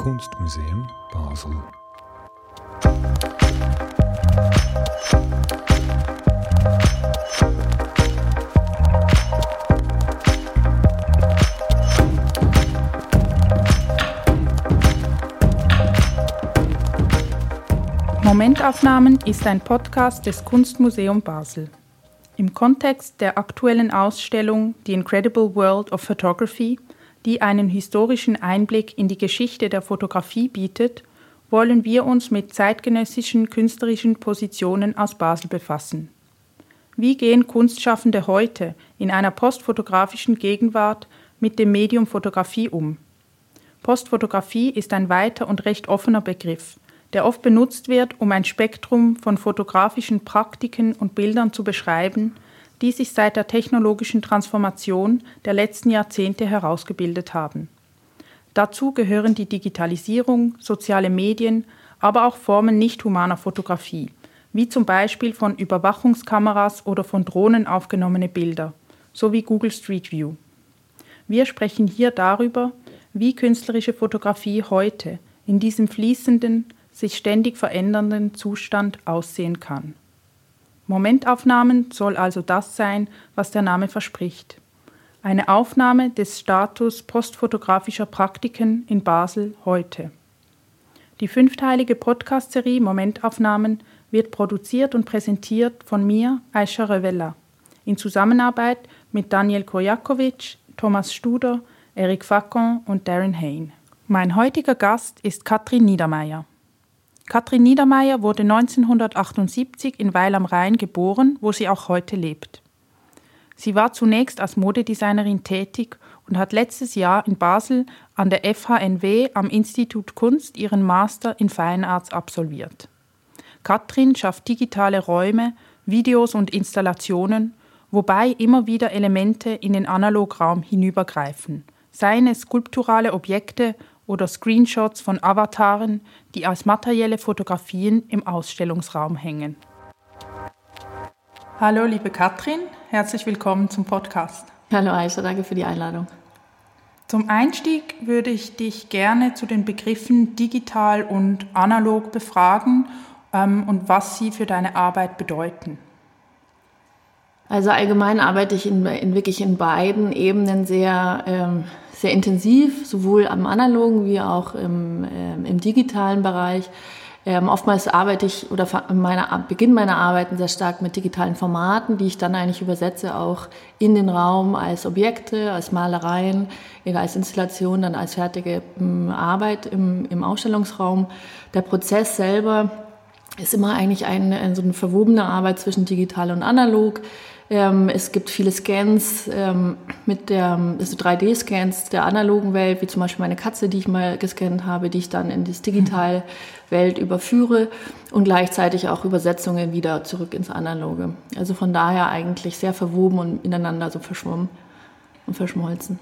Kunstmuseum Basel. Momentaufnahmen ist ein Podcast des Kunstmuseum Basel. Im Kontext der aktuellen Ausstellung The Incredible World of Photography, die einen historischen Einblick in die Geschichte der Fotografie bietet, wollen wir uns mit zeitgenössischen künstlerischen Positionen aus Basel befassen. Wie gehen Kunstschaffende heute in einer postfotografischen Gegenwart mit dem Medium Fotografie um? Postfotografie ist ein weiter und recht offener Begriff, der oft benutzt wird, um ein Spektrum von fotografischen Praktiken und Bildern zu beschreiben, die sich seit der technologischen Transformation der letzten Jahrzehnte herausgebildet haben. Dazu gehören die Digitalisierung, soziale Medien, aber auch Formen nicht humaner Fotografie, wie zum Beispiel von Überwachungskameras oder von Drohnen aufgenommene Bilder, sowie Google Street View. Wir sprechen hier darüber, wie künstlerische Fotografie heute in diesem fließenden, sich ständig verändernden Zustand aussehen kann. Momentaufnahmen soll also das sein, was der Name verspricht. Eine Aufnahme des Status postfotografischer Praktiken in Basel heute. Die fünfteilige Podcast-Serie Momentaufnahmen wird produziert und präsentiert von mir, Aisha Revella, in Zusammenarbeit mit Daniel Kojakovic, Thomas Studer, Eric Facon und Darren Hain. Mein heutiger Gast ist Katrin Niedermeyer. Katrin Niedermeyer wurde 1978 in Weil am Rhein geboren, wo sie auch heute lebt. Sie war zunächst als Modedesignerin tätig und hat letztes Jahr in Basel an der FHNW am Institut Kunst ihren Master in Fine Arts absolviert. Katrin schafft digitale Räume, Videos und Installationen, wobei immer wieder Elemente in den Analograum hinübergreifen, seien es skulpturale Objekte oder Screenshots von Avataren, die als materielle Fotografien im Ausstellungsraum hängen. Hallo, liebe Katrin, herzlich willkommen zum Podcast. Hallo Aisha, danke für die Einladung. Zum Einstieg würde ich dich gerne zu den Begriffen digital und analog befragen ähm, und was sie für deine Arbeit bedeuten. Also allgemein arbeite ich in, in wirklich in beiden Ebenen sehr ähm, sehr intensiv, sowohl am analogen wie auch im, äh, im digitalen Bereich. Ähm, oftmals arbeite ich oder meine, beginne meine Arbeiten sehr stark mit digitalen Formaten, die ich dann eigentlich übersetze auch in den Raum als Objekte, als Malereien, als Installation, dann als fertige ähm, Arbeit im, im Ausstellungsraum. Der Prozess selber ist immer eigentlich eine, so eine verwobene Arbeit zwischen digital und analog. Ähm, es gibt viele Scans ähm, mit der, also 3D-Scans der analogen Welt, wie zum Beispiel meine Katze, die ich mal gescannt habe, die ich dann in die digitale Welt überführe und gleichzeitig auch Übersetzungen wieder zurück ins Analoge. Also von daher eigentlich sehr verwoben und ineinander so verschwommen und verschmolzen.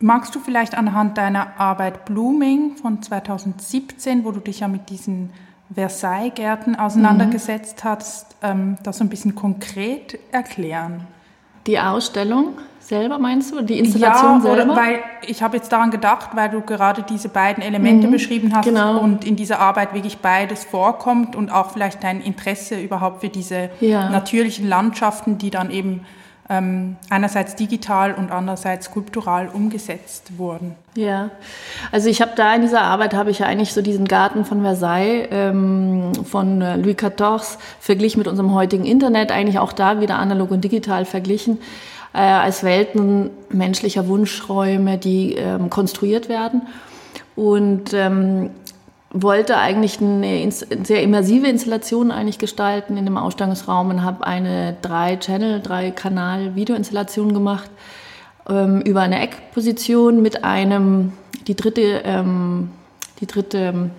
Magst du vielleicht anhand deiner Arbeit Blooming von 2017, wo du dich ja mit diesen Versailles-Gärten auseinandergesetzt mhm. hast, ähm, das so ein bisschen konkret erklären? Die Ausstellung selber meinst du? Die Installation ja, selber? weil ich habe jetzt daran gedacht, weil du gerade diese beiden Elemente mhm, beschrieben hast genau. und in dieser Arbeit wirklich beides vorkommt und auch vielleicht dein Interesse überhaupt für diese ja. natürlichen Landschaften, die dann eben einerseits digital und andererseits skulptural umgesetzt wurden. Ja, also ich habe da in dieser Arbeit habe ich ja eigentlich so diesen Garten von Versailles ähm, von äh, Louis XIV verglichen mit unserem heutigen Internet, eigentlich auch da wieder analog und digital verglichen äh, als Welten menschlicher Wunschräume, die ähm, konstruiert werden. Und ähm, wollte eigentlich eine sehr immersive Installation eigentlich gestalten in dem Ausstellungsraum und habe eine drei Channel, drei Kanal Videoinstallation gemacht ähm, über eine Eckposition mit einem die dritte ähm, die dritte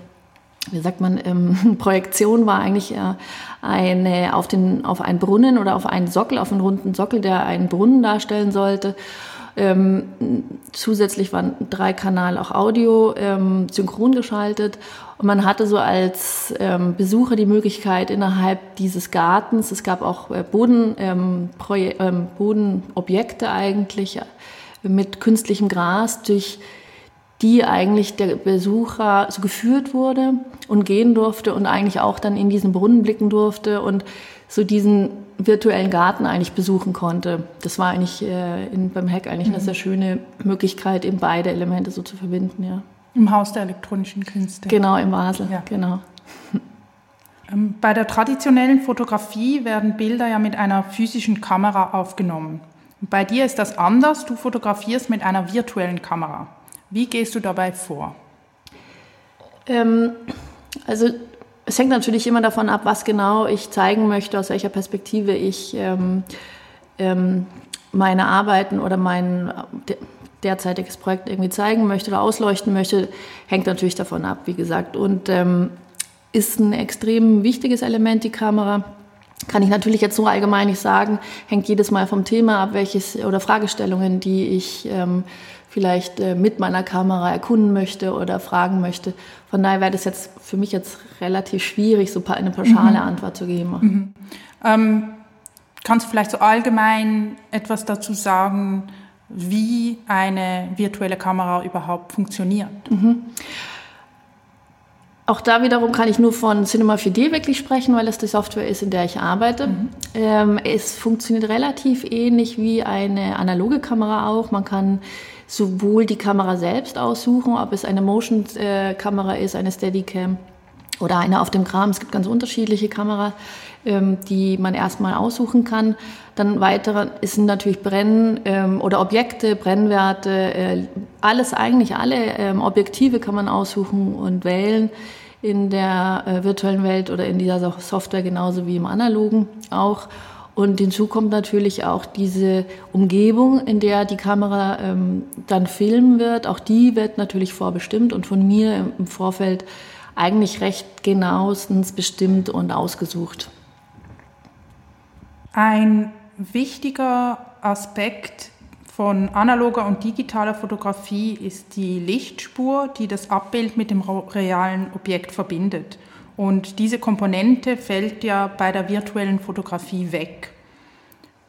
wie sagt man ähm, Projektion war eigentlich äh, eine auf den auf einen Brunnen oder auf einen Sockel auf einen runden Sockel, der einen Brunnen darstellen sollte ähm, zusätzlich waren drei Kanal auch Audio ähm, synchron geschaltet. Und man hatte so als ähm, Besucher die Möglichkeit innerhalb dieses Gartens, es gab auch äh, Boden, ähm, ähm, Bodenobjekte eigentlich äh, mit künstlichem Gras durch die eigentlich der Besucher so geführt wurde und gehen durfte und eigentlich auch dann in diesen Brunnen blicken durfte. Und so diesen virtuellen Garten eigentlich besuchen konnte. Das war eigentlich äh, in, beim Hack eigentlich mhm. eine sehr schöne Möglichkeit, eben beide Elemente so zu verbinden, ja. Im Haus der elektronischen Künste. Genau, im Basel, ja. genau. Ähm, bei der traditionellen Fotografie werden Bilder ja mit einer physischen Kamera aufgenommen. Bei dir ist das anders, du fotografierst mit einer virtuellen Kamera. Wie gehst du dabei vor? Ähm, also es hängt natürlich immer davon ab, was genau ich zeigen möchte, aus welcher Perspektive ich ähm, ähm, meine Arbeiten oder mein derzeitiges Projekt irgendwie zeigen möchte oder ausleuchten möchte, hängt natürlich davon ab, wie gesagt. Und ähm, ist ein extrem wichtiges Element, die Kamera. Kann ich natürlich jetzt so allgemein nicht sagen, hängt jedes Mal vom Thema ab, welches oder Fragestellungen, die ich ähm, vielleicht äh, mit meiner Kamera erkunden möchte oder fragen möchte. Von daher wäre das jetzt für mich jetzt relativ schwierig, so eine pauschale mhm. Antwort zu geben. Mhm. Ähm, kannst du vielleicht so allgemein etwas dazu sagen, wie eine virtuelle Kamera überhaupt funktioniert? Mhm. Auch da wiederum kann ich nur von Cinema 4D wirklich sprechen, weil das die Software ist, in der ich arbeite. Mhm. Ähm, es funktioniert relativ ähnlich wie eine analoge Kamera auch. Man kann sowohl die Kamera selbst aussuchen, ob es eine Motion-Kamera ist, eine Steadicam oder eine auf dem Kram. Es gibt ganz unterschiedliche Kameras, ähm, die man erstmal aussuchen kann. Dann weitere sind natürlich Brennen ähm, oder Objekte, Brennwerte, äh, alles eigentlich alle ähm, Objektive kann man aussuchen und wählen in der äh, virtuellen Welt oder in dieser Software genauso wie im analogen auch. Und hinzu kommt natürlich auch diese Umgebung, in der die Kamera ähm, dann filmen wird. Auch die wird natürlich vorbestimmt und von mir im, im Vorfeld eigentlich recht genauestens bestimmt und ausgesucht. Ein wichtiger Aspekt von analoger und digitaler Fotografie ist die Lichtspur, die das Abbild mit dem realen Objekt verbindet. Und diese Komponente fällt ja bei der virtuellen Fotografie weg.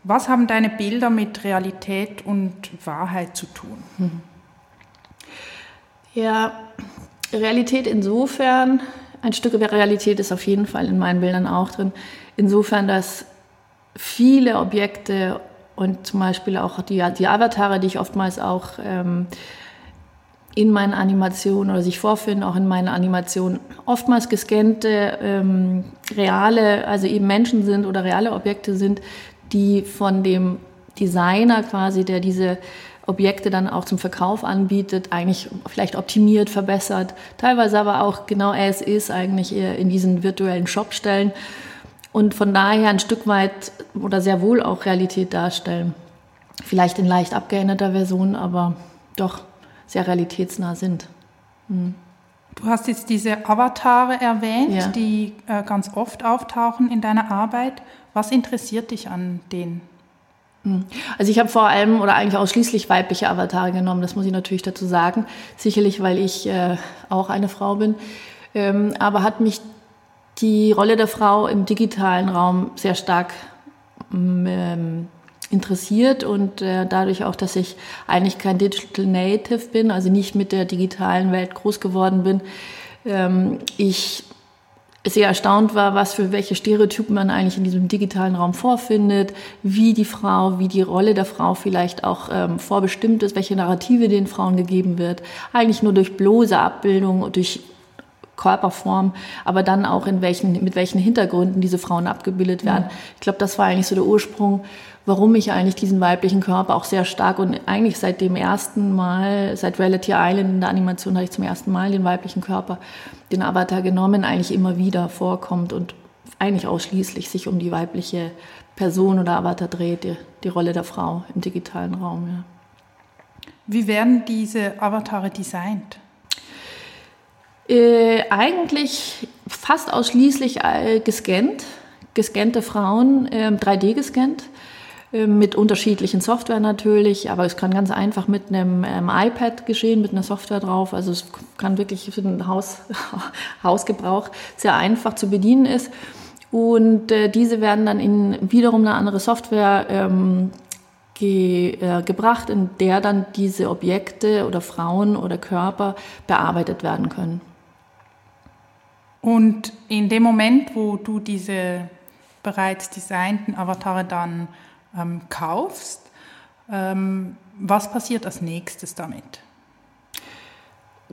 Was haben deine Bilder mit Realität und Wahrheit zu tun? Ja, Realität insofern, ein Stück Realität ist auf jeden Fall in meinen Bildern auch drin, insofern, dass viele Objekte und zum Beispiel auch die, die Avatare, die ich oftmals auch ähm, in meinen Animationen oder sich vorfinden, auch in meinen Animationen, oftmals gescannte, ähm, reale, also eben Menschen sind oder reale Objekte sind, die von dem Designer quasi, der diese Objekte dann auch zum Verkauf anbietet, eigentlich vielleicht optimiert, verbessert, teilweise aber auch genau as ist eigentlich in diesen virtuellen Shop stellen und von daher ein Stück weit oder sehr wohl auch Realität darstellen. Vielleicht in leicht abgeänderter Version, aber doch sehr realitätsnah sind. Mhm. Du hast jetzt diese Avatare erwähnt, ja. die äh, ganz oft auftauchen in deiner Arbeit. Was interessiert dich an denen? Hm. Also ich habe vor allem oder eigentlich ausschließlich weibliche Avatare genommen, das muss ich natürlich dazu sagen. Sicherlich, weil ich äh, auch eine Frau bin. Ähm, aber hat mich die Rolle der Frau im digitalen Raum sehr stark ähm, interessiert und äh, dadurch auch, dass ich eigentlich kein Digital Native bin, also nicht mit der digitalen Welt groß geworden bin, ähm, ich sehr erstaunt war, was für welche Stereotypen man eigentlich in diesem digitalen Raum vorfindet, wie die Frau, wie die Rolle der Frau vielleicht auch ähm, vorbestimmt ist, welche Narrative den Frauen gegeben wird. Eigentlich nur durch bloße Abbildung, durch Körperform, aber dann auch in welchen, mit welchen Hintergründen diese Frauen abgebildet werden. Mhm. Ich glaube, das war eigentlich so der Ursprung, warum ich eigentlich diesen weiblichen Körper auch sehr stark und eigentlich seit dem ersten Mal, seit Reality Island in der Animation habe ich zum ersten Mal den weiblichen Körper, den Avatar genommen, eigentlich immer wieder vorkommt und eigentlich ausschließlich sich um die weibliche Person oder Avatar dreht, die, die Rolle der Frau im digitalen Raum. Ja. Wie werden diese Avatare designt? Äh, eigentlich fast ausschließlich äh, gescannt, gescannte Frauen, äh, 3D gescannt, äh, mit unterschiedlichen Software natürlich, aber es kann ganz einfach mit einem ähm, iPad geschehen, mit einer Software drauf. Also es kann wirklich für den Haus, Hausgebrauch sehr einfach zu bedienen ist. Und äh, diese werden dann in wiederum eine andere Software ähm, ge, äh, gebracht, in der dann diese Objekte oder Frauen oder Körper bearbeitet werden können. Und in dem Moment, wo du diese bereits designten Avatare dann ähm, kaufst, ähm, was passiert als nächstes damit?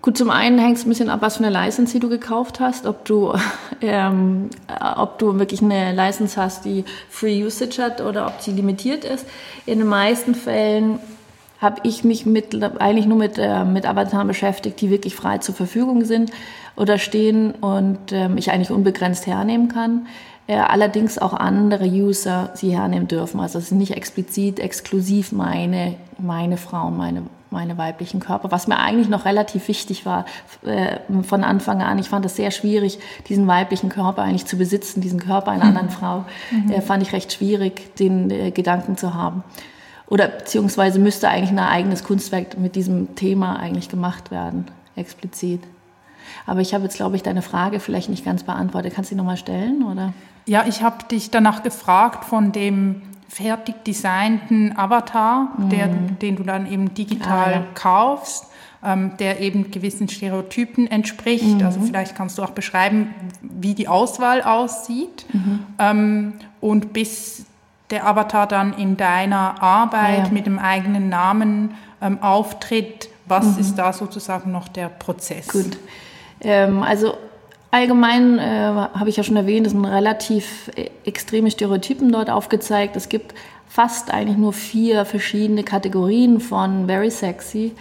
Gut, zum einen hängt es ein bisschen ab, was für eine License du gekauft hast, ob du, ähm, ob du wirklich eine License hast, die Free Usage hat oder ob sie limitiert ist. In den meisten Fällen habe ich mich mit, eigentlich nur mit, äh, mit Avataren beschäftigt, die wirklich frei zur Verfügung sind oder stehen und ähm, ich eigentlich unbegrenzt hernehmen kann. Äh, allerdings auch andere User sie hernehmen dürfen. Also es sind nicht explizit, exklusiv meine, meine Frauen, meine meine weiblichen Körper, was mir eigentlich noch relativ wichtig war äh, von Anfang an. Ich fand es sehr schwierig, diesen weiblichen Körper eigentlich zu besitzen, diesen Körper einer anderen Frau. Mhm. Äh, fand ich recht schwierig, den äh, Gedanken zu haben. Oder beziehungsweise müsste eigentlich ein eigenes Kunstwerk mit diesem Thema eigentlich gemacht werden, explizit. Aber ich habe jetzt, glaube ich, deine Frage vielleicht nicht ganz beantwortet. Kannst du sie nochmal stellen, oder? Ja, ich habe dich danach gefragt von dem fertig designten Avatar, mhm. der, den du dann eben digital ah, ja. kaufst, ähm, der eben gewissen Stereotypen entspricht. Mhm. Also vielleicht kannst du auch beschreiben, wie die Auswahl aussieht. Mhm. Ähm, und bis der Avatar dann in deiner Arbeit ah, ja. mit dem eigenen Namen ähm, auftritt, was mhm. ist da sozusagen noch der Prozess? Gut. Ähm, also Allgemein äh, habe ich ja schon erwähnt, es sind relativ äh, extreme Stereotypen dort aufgezeigt. Es gibt fast eigentlich nur vier verschiedene Kategorien von very sexy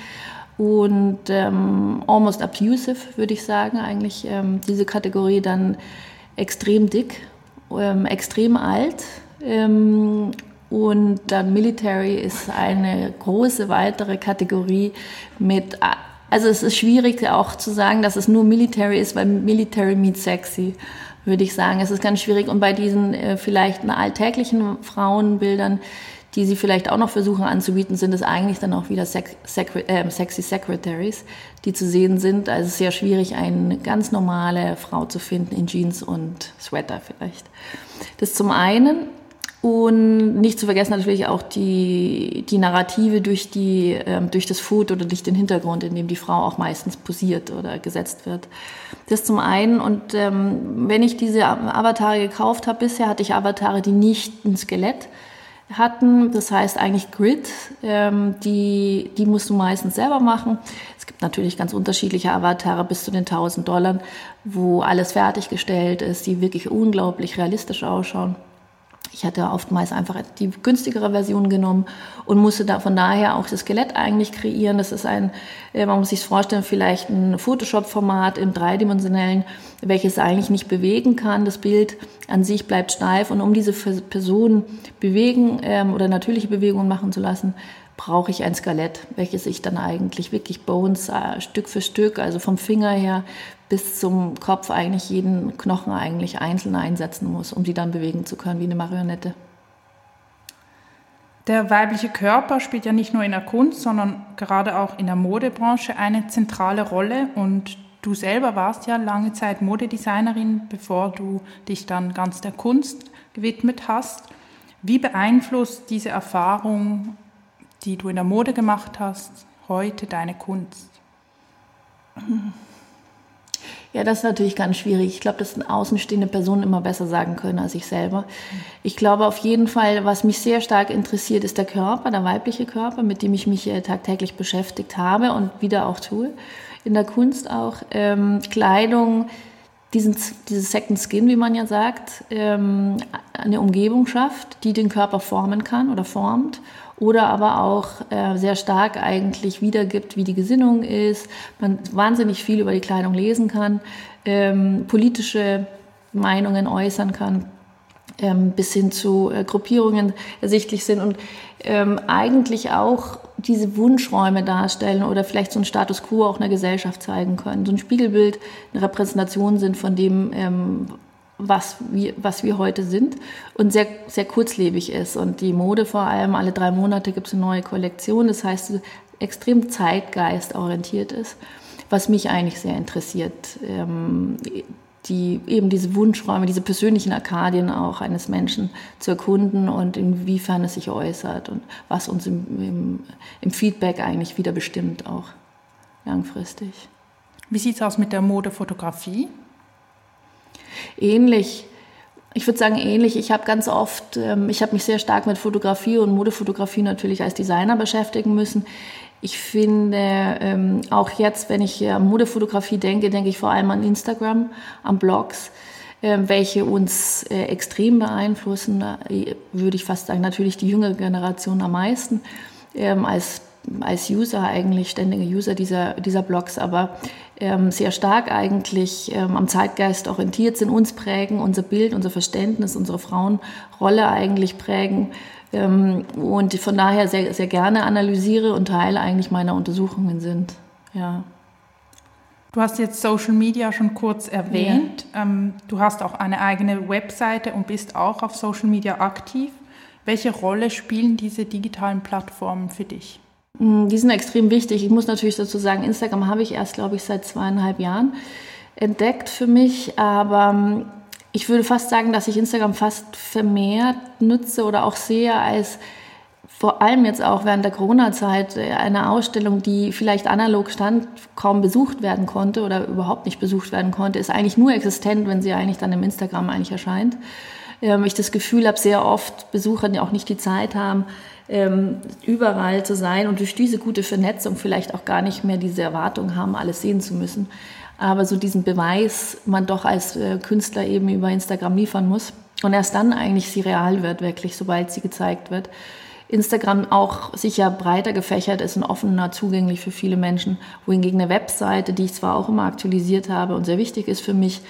und ähm, almost abusive, würde ich sagen. Eigentlich ähm, diese Kategorie dann extrem dick, ähm, extrem alt ähm, und dann Military ist eine große weitere Kategorie mit also es ist schwierig auch zu sagen, dass es nur Military ist, weil Military meets sexy, würde ich sagen. Es ist ganz schwierig. Und bei diesen äh, vielleicht alltäglichen Frauenbildern, die sie vielleicht auch noch versuchen anzubieten, sind es eigentlich dann auch wieder Sex, äh, sexy Secretaries, die zu sehen sind. Also es ist sehr schwierig, eine ganz normale Frau zu finden in Jeans und Sweater vielleicht. Das zum einen. Und nicht zu vergessen natürlich auch die, die Narrative durch, die, ähm, durch das Food oder durch den Hintergrund, in dem die Frau auch meistens posiert oder gesetzt wird. Das zum einen. Und ähm, wenn ich diese Avatare gekauft habe, bisher hatte ich Avatare, die nicht ein Skelett hatten. Das heißt eigentlich Grid, ähm, die, die musst du meistens selber machen. Es gibt natürlich ganz unterschiedliche Avatare bis zu den 1000 Dollar, wo alles fertiggestellt ist, die wirklich unglaublich realistisch ausschauen. Ich hatte oftmals einfach die günstigere Version genommen und musste da von daher auch das Skelett eigentlich kreieren. Das ist ein, äh, man muss sich vorstellen, vielleicht ein Photoshop-Format im dreidimensionellen, welches eigentlich nicht bewegen kann. Das Bild an sich bleibt steif und um diese Person bewegen ähm, oder natürliche Bewegungen machen zu lassen, brauche ich ein Skelett, welches ich dann eigentlich wirklich Bones äh, Stück für Stück, also vom Finger her bis zum Kopf eigentlich jeden Knochen eigentlich einzeln einsetzen muss, um die dann bewegen zu können wie eine Marionette. Der weibliche Körper spielt ja nicht nur in der Kunst, sondern gerade auch in der Modebranche eine zentrale Rolle und du selber warst ja lange Zeit Modedesignerin, bevor du dich dann ganz der Kunst gewidmet hast. Wie beeinflusst diese Erfahrung die du in der Mode gemacht hast, heute deine Kunst? Ja, das ist natürlich ganz schwierig. Ich glaube, dass außenstehende Personen immer besser sagen können als ich selber. Ich glaube auf jeden Fall, was mich sehr stark interessiert, ist der Körper, der weibliche Körper, mit dem ich mich äh, tagtäglich beschäftigt habe und wieder auch tue. In der Kunst auch. Ähm, Kleidung, diesen, dieses Second Skin, wie man ja sagt, ähm, eine Umgebung schafft, die den Körper formen kann oder formt oder aber auch äh, sehr stark eigentlich wiedergibt, wie die Gesinnung ist, man wahnsinnig viel über die Kleidung lesen kann, ähm, politische Meinungen äußern kann, ähm, bis hin zu äh, Gruppierungen ersichtlich sind und ähm, eigentlich auch diese Wunschräume darstellen oder vielleicht so ein Status quo auch einer Gesellschaft zeigen können. So ein Spiegelbild, eine Repräsentation sind von dem, ähm, was wir, was wir heute sind und sehr, sehr kurzlebig ist. Und die Mode vor allem, alle drei Monate gibt es eine neue Kollektion. Das heißt, extrem zeitgeistorientiert ist, was mich eigentlich sehr interessiert. Ähm, die eben diese Wunschräume, diese persönlichen Arkadien auch eines Menschen zu erkunden und inwiefern es sich äußert und was uns im, im, im Feedback eigentlich wieder bestimmt auch langfristig. Wie sieht es aus mit der Modefotografie? Ähnlich. Ich würde sagen ähnlich. Ich habe ganz oft, ähm, ich habe mich sehr stark mit Fotografie und Modefotografie natürlich als Designer beschäftigen müssen. Ich finde, ähm, auch jetzt, wenn ich an Modefotografie denke, denke ich vor allem an Instagram, an Blogs, äh, welche uns äh, extrem beeinflussen. Äh, würde ich fast sagen, natürlich die jüngere Generation am meisten. Ähm, als als User eigentlich, ständige User dieser, dieser Blogs, aber ähm, sehr stark eigentlich ähm, am Zeitgeist orientiert sind, uns prägen, unser Bild, unser Verständnis, unsere Frauenrolle eigentlich prägen ähm, und von daher sehr, sehr gerne analysiere und Teil eigentlich meiner Untersuchungen sind. Ja. Du hast jetzt Social Media schon kurz erwähnt. Ja. Ähm, du hast auch eine eigene Webseite und bist auch auf Social Media aktiv. Welche Rolle spielen diese digitalen Plattformen für dich? Mm, die sind extrem wichtig. Ich muss natürlich dazu sagen, Instagram habe ich erst, glaube ich, seit zweieinhalb Jahren entdeckt für mich. Aber mm, ich würde fast sagen, dass ich Instagram fast vermehrt nutze oder auch sehe als vor allem jetzt auch während der Corona-Zeit äh, eine Ausstellung, die vielleicht analog stand, kaum besucht werden konnte oder überhaupt nicht besucht werden konnte, ist eigentlich nur existent, wenn sie eigentlich dann im Instagram eigentlich erscheint. Ähm, ich das Gefühl habe, sehr oft Besucher, die auch nicht die Zeit haben, ähm, überall zu sein und durch diese gute Vernetzung vielleicht auch gar nicht mehr diese Erwartung haben, alles sehen zu müssen. Aber so diesen Beweis man doch als äh, Künstler eben über Instagram liefern muss und erst dann eigentlich sie real wird, wirklich, sobald sie gezeigt wird. Instagram auch sicher breiter gefächert ist und offener zugänglich für viele Menschen, wohingegen eine Webseite, die ich zwar auch immer aktualisiert habe und sehr wichtig ist für mich,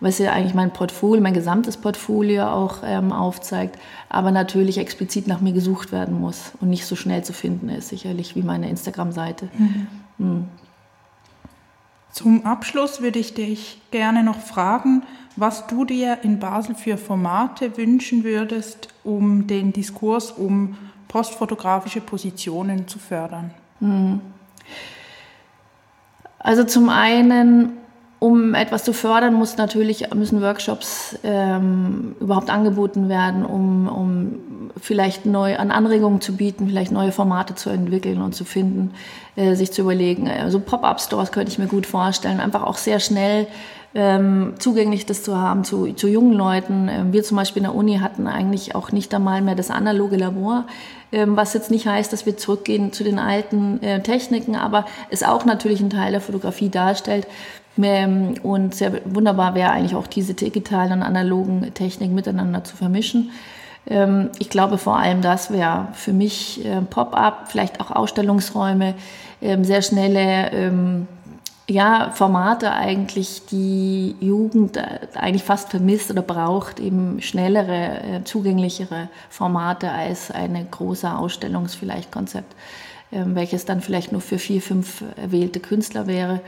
was ja eigentlich mein Portfolio, mein gesamtes Portfolio auch ähm, aufzeigt, aber natürlich explizit nach mir gesucht werden muss und nicht so schnell zu finden ist, sicherlich wie meine Instagram-Seite. Mhm. Mhm. Zum Abschluss würde ich dich gerne noch fragen, was du dir in Basel für Formate wünschen würdest, um den Diskurs um postfotografische Positionen zu fördern. Mhm. Also zum einen um etwas zu fördern, muss natürlich, müssen Workshops ähm, überhaupt angeboten werden, um, um vielleicht neu an Anregungen zu bieten, vielleicht neue Formate zu entwickeln und zu finden, äh, sich zu überlegen. Also Pop-up-Stores könnte ich mir gut vorstellen, einfach auch sehr schnell ähm, zugänglich das zu haben zu, zu jungen Leuten. Ähm, wir zum Beispiel in der Uni hatten eigentlich auch nicht einmal mehr das analoge Labor, ähm, was jetzt nicht heißt, dass wir zurückgehen zu den alten äh, Techniken, aber es auch natürlich ein Teil der Fotografie darstellt. Ähm, und sehr wunderbar wäre eigentlich auch diese digitalen und analogen Techniken miteinander zu vermischen. Ähm, ich glaube vor allem, das wäre für mich äh, Pop-up, vielleicht auch Ausstellungsräume, ähm, sehr schnelle ja, Formate eigentlich, die Jugend äh, eigentlich fast vermisst oder braucht, eben schnellere, äh, zugänglichere Formate als eine große Ausstellungs vielleicht Konzept, welches dann vielleicht nur für vier, fünf erwählte Künstler wäre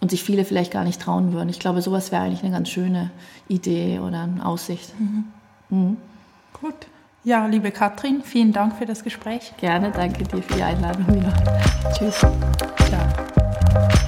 und sich viele vielleicht gar nicht trauen würden. Ich glaube, sowas wäre eigentlich eine ganz schöne Idee oder eine Aussicht. Mhm. Mhm. Gut. Ja, liebe Katrin, vielen Dank für das Gespräch. Gerne, danke dir für die Einladung. Ja. Tschüss. Ciao.